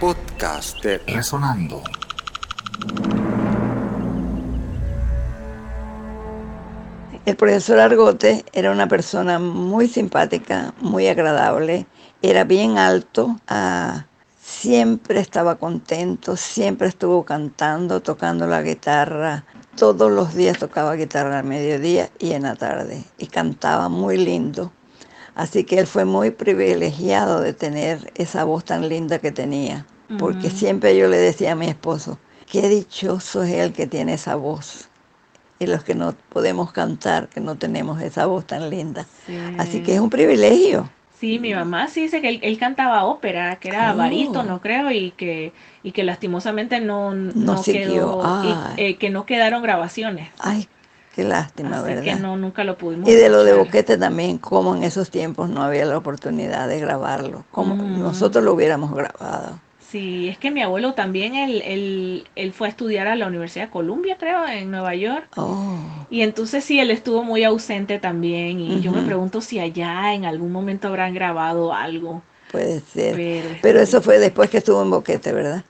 podcast de Resonando. El profesor Argote era una persona muy simpática, muy agradable, era bien alto, ah, siempre estaba contento, siempre estuvo cantando, tocando la guitarra. Todos los días tocaba guitarra al mediodía y en la tarde y cantaba muy lindo. Así que él fue muy privilegiado de tener esa voz tan linda que tenía, porque siempre yo le decía a mi esposo, qué dichoso es él que tiene esa voz y los que no podemos cantar, que no tenemos esa voz tan linda. Así que es un privilegio. Sí, mi mamá sí dice que él, cantaba ópera, que era oh. no creo, y que, y que lastimosamente no, no, quedó, eh, que no quedaron grabaciones. Ay, qué lástima, ¿verdad? que no, nunca lo pudimos Y de lo de Boquete también, como en esos tiempos no había la oportunidad de grabarlo, como mm. nosotros lo hubiéramos grabado. Sí, es que mi abuelo también, él, él, él, fue a estudiar a la Universidad de Columbia, creo, en Nueva York. Oh. Y entonces sí, él estuvo muy ausente también. Y yo me pregunto si allá en algún momento habrán grabado algo. Puede ser. Pero, eso fue después que estuvo en Boquete, ¿verdad?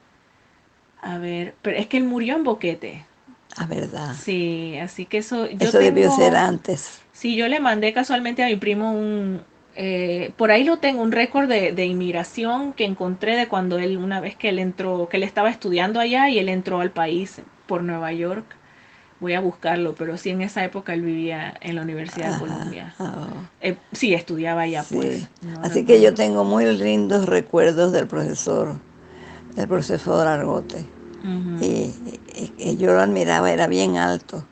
A ver, pero es que él murió en Boquete. Ah, ¿verdad? Sí, así que eso... eso debió ser antes. Sí, yo le mandé casualmente a mi primo un, eh, por ahí lo tengo, un récord de, inmigración que encontré de cuando él, una vez que él entró, que él estaba estudiando allá y él entró al país por Nueva York. Voy a buscarlo, pero sí en esa época él vivía en la Universidad de Columbia. Oh. Eh, sí, estudiaba allá, pues. Así que yo tengo muy lindos recuerdos del profesor, del profesor Argote. Y, yo lo admiraba, era bien alto.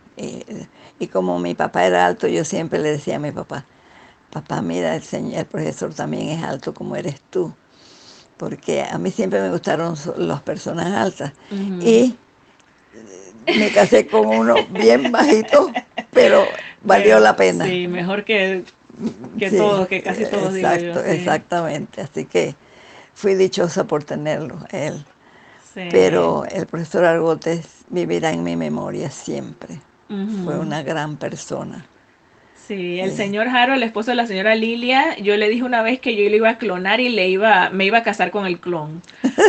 y como mi papá era alto, yo siempre le decía a mi papá, papá, mira, el, señor, el profesor también es alto como eres tú. Porque a mí siempre me gustaron las personas altas. Y me casé con uno bien bajito, pero valió la pena. Sí, mejor que, que todos, que casi todos. Exacto, exactamente. Así que fui dichosa por tenerlo, él. Pero el profesor Argotes vivirá en mi memoria siempre. Fue una gran persona. Sí, el señor Jaro, el esposo de la señora Lilia, yo le dije una vez que yo le iba a clonar y le iba, me iba a casar con el clon,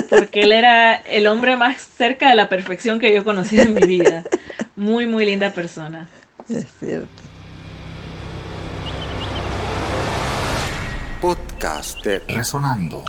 porque él era el hombre más cerca de la perfección que yo conocí en mi vida. Muy, muy linda persona. Es cierto. Podcast Resonando.